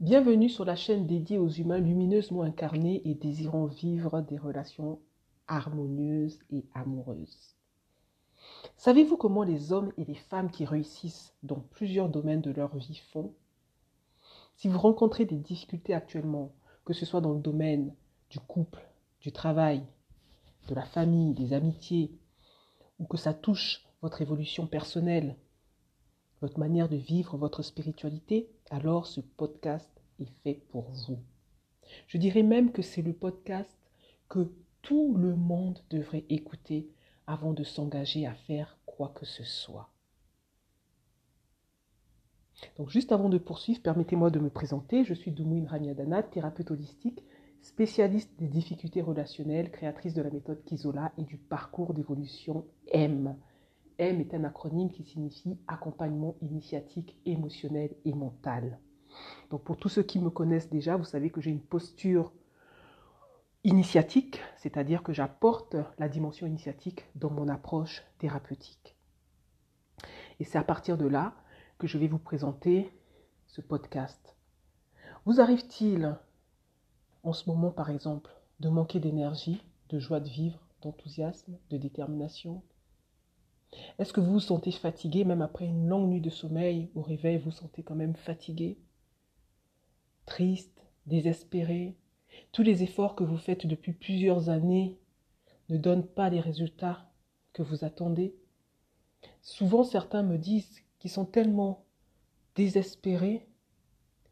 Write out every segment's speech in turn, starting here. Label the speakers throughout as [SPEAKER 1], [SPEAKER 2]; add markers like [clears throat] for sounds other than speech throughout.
[SPEAKER 1] Bienvenue sur la chaîne dédiée aux humains lumineusement incarnés et désirant vivre des relations harmonieuses et amoureuses. Savez-vous comment les hommes et les femmes qui réussissent dans plusieurs domaines de leur vie font? Si vous rencontrez des difficultés actuellement, que ce soit dans le domaine du couple, du travail, de la famille, des amitiés, ou que ça touche votre évolution personnelle, votre manière de vivre votre spiritualité, alors ce podcast est fait pour vous. Je dirais même que c'est le podcast que tout le monde devrait écouter avant de s'engager à faire quoi que ce soit. Donc juste avant de poursuivre, permettez-moi de me présenter. Je suis Doumouine Ramiadana, thérapeute holistique, spécialiste des difficultés relationnelles, créatrice de la méthode Kizola et du parcours d'évolution M. M est un acronyme qui signifie accompagnement initiatique émotionnel et mental. Pour tous ceux qui me connaissent déjà, vous savez que j'ai une posture initiatique, c'est-à-dire que j'apporte la dimension initiatique dans mon approche thérapeutique. Et c'est à partir de là que je vais vous présenter ce podcast. Vous arrive-t-il en ce moment, par exemple, de manquer d'énergie, de joie de vivre, d'enthousiasme, de détermination? Est-ce que vous vous sentez fatigué, même après une longue nuit de sommeil, au réveil, vous vous sentez quand même fatigué? Triste, désespéré Tous les efforts que vous faites depuis plusieurs années ne donnent pas les résultats que vous attendez Souvent, certains me disent qu'ils sont tellement désespérés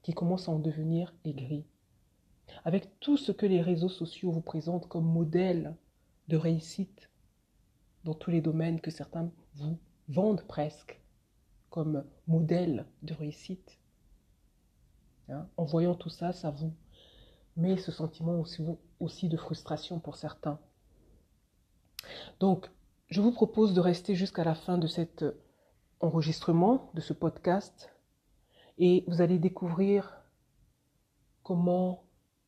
[SPEAKER 1] qu'ils commencent à en devenir aigris avec tout ce que les réseaux sociaux vous présentent comme modèle de réussite dans tous les domaines que certains vous vendent presque comme modèle de réussite. Hein, en voyant tout ça, ça vous met ce sentiment aussi, aussi de frustration pour certains. Donc, je vous propose de rester jusqu'à la fin de cet enregistrement, de ce podcast, et vous allez découvrir comment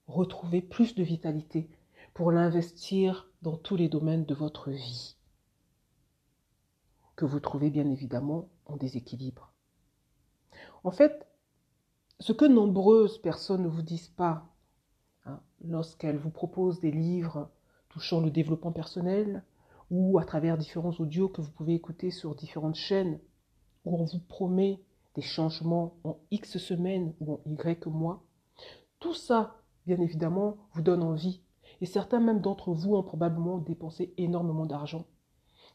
[SPEAKER 1] retrouver plus de vitalité pour l'investir dans tous les domaines de votre vie que vous trouvez bien évidemment en déséquilibre. En fait, ce que nombreuses personnes ne vous disent pas hein, lorsqu'elles vous proposent des livres touchant le développement personnel ou à travers différents audios que vous pouvez écouter sur différentes chaînes où on vous promet des changements en X semaines ou en Y mois, tout ça bien évidemment, vous donne envie. Et certains même d'entre vous ont probablement dépensé énormément d'argent.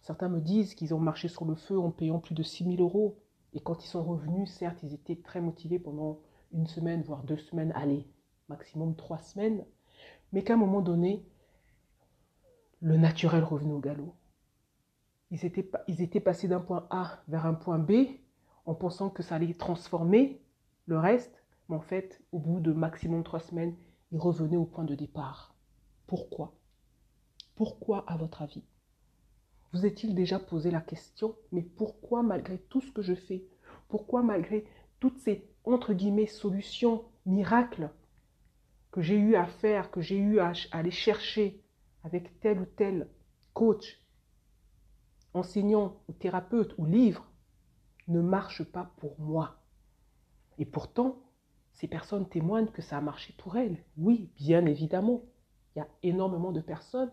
[SPEAKER 1] Certains me disent qu'ils ont marché sur le feu en payant plus de 6 000 euros. Et quand ils sont revenus, certes, ils étaient très motivés pendant une semaine, voire deux semaines, allez, maximum trois semaines. Mais qu'à un moment donné, le naturel revenait au galop. Ils étaient, ils étaient passés d'un point A vers un point B en pensant que ça allait transformer le reste. Mais en fait, au bout de maximum trois semaines, et revenez au point de départ. Pourquoi? Pourquoi à votre avis? Vous est-il déjà posé la question, mais pourquoi malgré tout ce que je fais Pourquoi malgré toutes ces, entre guillemets, solutions, miracles que j'ai eu à faire, que j'ai eu à aller chercher avec tel ou tel coach, enseignant ou thérapeute ou livre, ne marche pas pour moi Et pourtant, ces personnes témoignent que ça a marché pour elles. Oui, bien évidemment. Il y a énormément de personnes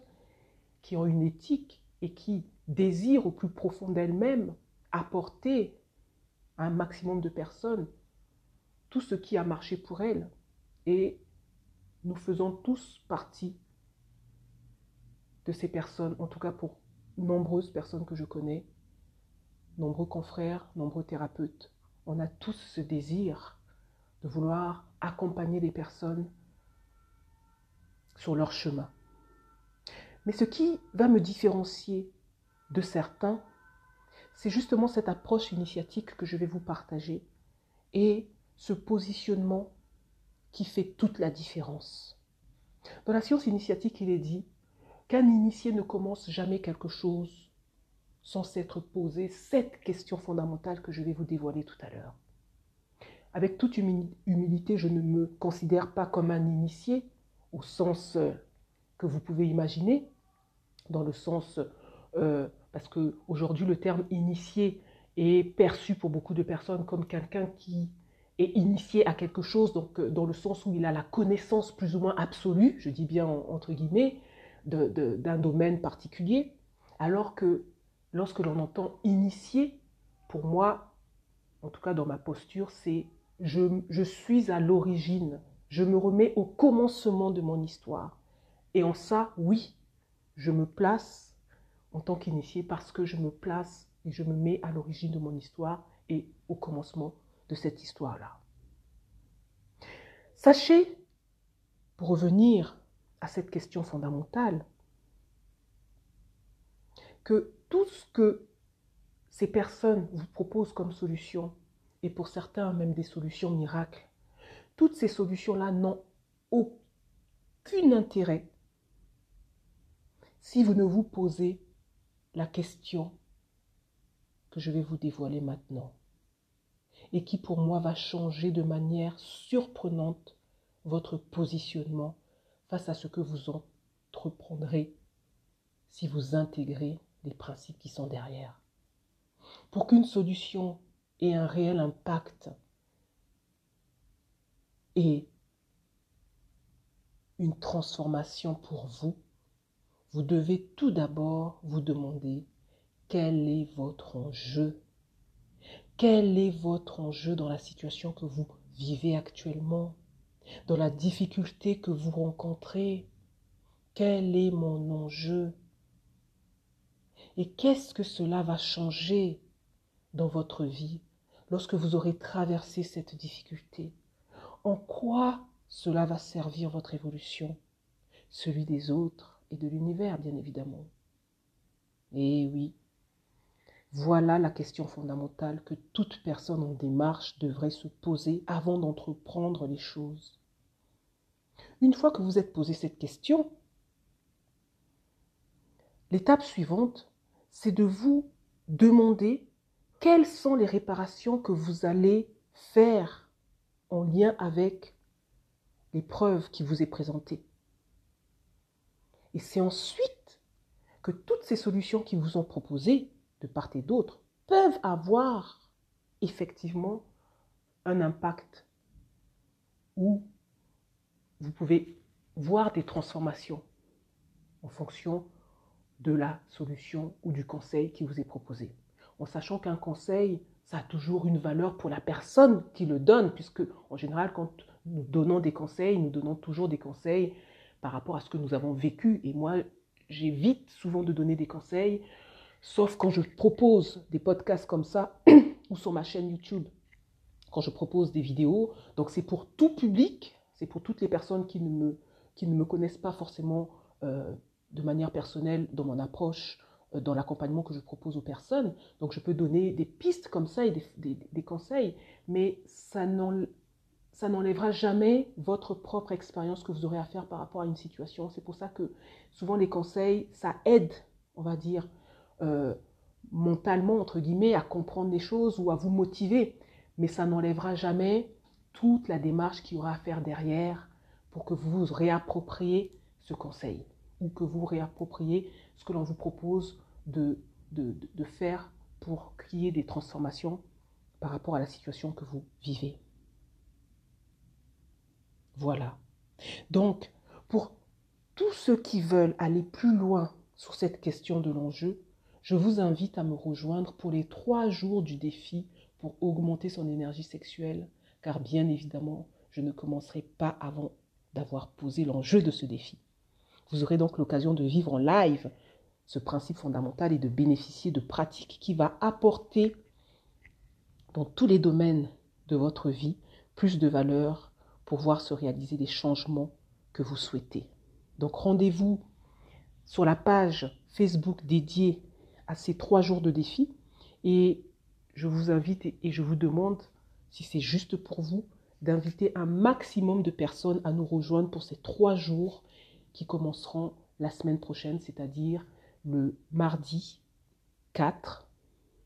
[SPEAKER 1] qui ont une éthique et qui désirent au plus profond d'elles-mêmes apporter un maximum de personnes tout ce qui a marché pour elles. Et nous faisons tous partie de ces personnes, en tout cas pour nombreuses personnes que je connais, nombreux confrères, nombreux thérapeutes. On a tous ce désir de vouloir accompagner les personnes sur leur chemin. Mais ce qui va me différencier de certains, c'est justement cette approche initiatique que je vais vous partager et ce positionnement qui fait toute la différence. Dans la science initiatique, il est dit qu'un initié ne commence jamais quelque chose sans s'être posé cette question fondamentale que je vais vous dévoiler tout à l'heure. Avec toute humilité, je ne me considère pas comme un initié au sens que vous pouvez imaginer, dans le sens, euh, parce qu'aujourd'hui le terme initié est perçu pour beaucoup de personnes comme quelqu'un qui est initié à quelque chose, donc euh, dans le sens où il a la connaissance plus ou moins absolue, je dis bien entre guillemets, d'un domaine particulier, alors que lorsque l'on entend initié, pour moi, en tout cas dans ma posture, c'est je, je suis à l'origine, je me remets au commencement de mon histoire. Et en ça, oui, je me place en tant qu'initié parce que je me place et je me mets à l'origine de mon histoire et au commencement de cette histoire-là. Sachez, pour revenir à cette question fondamentale, que tout ce que ces personnes vous proposent comme solution, et pour certains même des solutions miracles, toutes ces solutions-là n'ont aucun intérêt si vous ne vous posez la question que je vais vous dévoiler maintenant et qui pour moi va changer de manière surprenante votre positionnement face à ce que vous entreprendrez si vous intégrez les principes qui sont derrière. Pour qu'une solution ait un réel impact et une transformation pour vous, vous devez tout d'abord vous demander quel est votre enjeu? Quel est votre enjeu dans la situation que vous vivez actuellement, dans la difficulté que vous rencontrez? Quel est mon enjeu? Et qu'est-ce que cela va changer dans votre vie lorsque vous aurez traversé cette difficulté? En quoi cela va servir votre évolution? Celui des autres? Et de l'univers, bien évidemment. Et oui, voilà la question fondamentale que toute personne en démarche devrait se poser avant d'entreprendre les choses. Une fois que vous êtes posé cette question, l'étape suivante, c'est de vous demander quelles sont les réparations que vous allez faire en lien avec l'épreuve qui vous est présentée. Et c'est ensuite que toutes ces solutions qui vous sont proposées de part et d'autre peuvent avoir effectivement un impact où vous pouvez voir des transformations en fonction de la solution ou du conseil qui vous est proposé. En sachant qu'un conseil, ça a toujours une valeur pour la personne qui le donne, puisque en général, quand nous donnons des conseils, nous donnons toujours des conseils par rapport à ce que nous avons vécu. Et moi, j'évite souvent de donner des conseils Sauf quand je propose des podcasts comme ça [clears throat] ou sur ma chaîne YouTube, quand je propose des vidéos. Donc c'est pour tout public, c'est pour toutes les personnes qui ne me, connaissent pas forcément euh, de manière personnelle dans mon approche, euh, dans l'accompagnement que je propose aux personnes. Donc je peux donner des pistes comme ça et des, des conseils, mais ça n'enlèvera jamais votre propre expérience que vous aurez à faire par rapport à une situation. C'est pour ça que souvent les conseils, ça aide, on va dire, euh, mentalement, entre guillemets, à comprendre les choses ou à vous motiver. Mais ça n'enlèvera jamais toute la démarche qu'il y aura à faire derrière pour que vous vous réappropriez ce conseil ou que vous réappropriez ce que l'on vous propose de, de, de faire pour qu'il y ait des transformations par rapport à la situation que vous vivez. Voilà. Donc, pour tous ceux qui veulent aller plus loin sur cette question de l'enjeu, je vous invite à me rejoindre pour les trois jours du défi pour augmenter son énergie sexuelle, car bien évidemment, je ne commencerai pas avant d'avoir posé l'enjeu de ce défi. Vous aurez donc l'occasion de vivre en live ce principe fondamental et de bénéficier de pratiques qui va apporter dans tous les domaines de votre vie plus de valeur pour voir se réaliser des changements que vous souhaitez. Donc rendez-vous sur la page Facebook dédiée à ces trois jours de défi. Et je vous invite et je vous demande, si c'est juste pour vous, d'inviter un maximum de personnes à nous rejoindre pour ces trois jours qui commenceront la semaine prochaine, c'est-à-dire le mardi 4,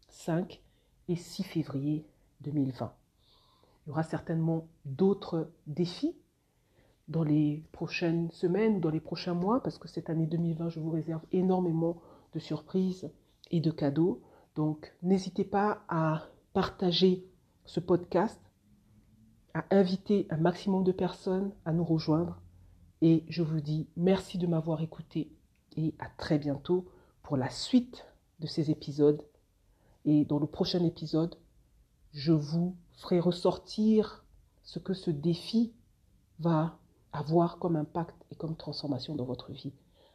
[SPEAKER 1] 5 et 6 février 2020. Y aura certainement d'autres défis dans les prochaines semaines dans les prochains mois, parce que cette année 2020, je vous réserve énormément de surprises et de cadeaux. Donc n'hésitez pas à partager ce podcast à inviter un maximum de personnes à nous rejoindre. Et je vous dis merci de m'avoir écouté et à très bientôt pour la suite de ces épisodes. Et dans le prochain épisode, je vous ferai ressortir ce que ce défi va avoir comme impact et comme transformation dans votre vie.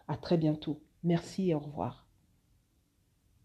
[SPEAKER 1] À très bientôt. Merci et au revoir.